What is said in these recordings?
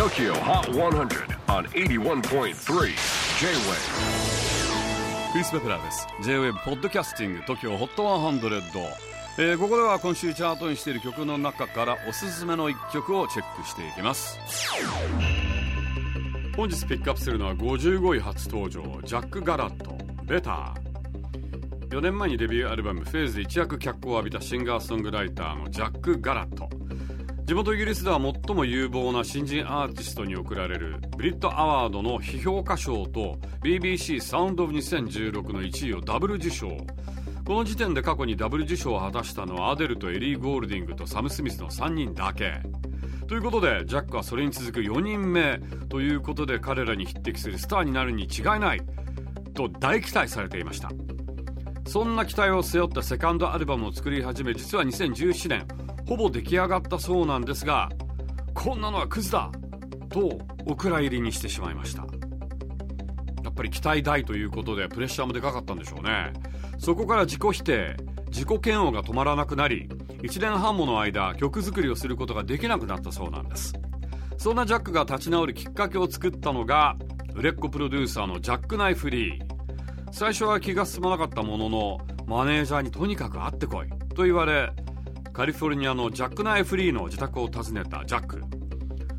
TOKYO HOT 100 on 81.3 J-WAVE クリス・ベプラーです。J-WAVE ポッドキャスティング TOKYO HOT 100、えー、ここでは今週チャートにしている曲の中からおすすめの一曲をチェックしていきます。本日ピックアップするのは55位初登場ジャック・ガラットベター4年前にデビューアルバム「フェーズで一躍脚光を浴びたシンガーソングライターのジャック・ガラット地元イギリスでは最も有望な新人アーティストに贈られるブリット・アワードの批評家賞と BBC サウンド・オブ2016の1位をダブル受賞。この時点で過去にダブル受賞を果たしたのはアデルとエリー・ゴールディングとサム・スミスの3人だけ。ということでジャックはそれに続く4人目ということで彼らに匹敵するスターになるに違いない。と大期待されていました。そんな期待を背負ったセカンドアルバムを作り始め実は2017年。ほぼ出来上がったそうなんですがこんなのはクズだとお蔵入りにしてしまいました。やっぱり期待大ということでプレッシャーもでかかったんでしょうね。そこから自己否定自己嫌悪が止まらなくなり1年半もの間曲作りをすることができなくなったそうなんです。そんなジャックが立ち直るきっかけを作ったのが売れっ子プロデューサーのジャック・ナイフリー。最初は気が進まなかったもののマネージャーにとにかく会ってこいと言われカリフォルニアのジャック・ナイフリーの自宅を訪ねたジャック。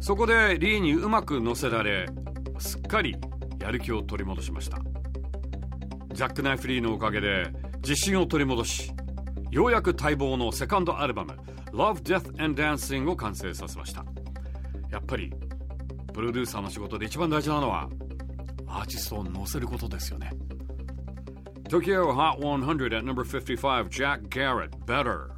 そこでリーにうまく乗せられすっかりやる気を取り戻しました。ジャック・ナイフリーのおかげで自信を取り戻しようやく待望のセカンドアルバム「Love, Death and Dancing」を完成させました。やっぱりプロデューサーの仕事で一番大事なのはアーティストを乗せることですよね。Tokyo Hot 100 at number 55 Jack Garrett Better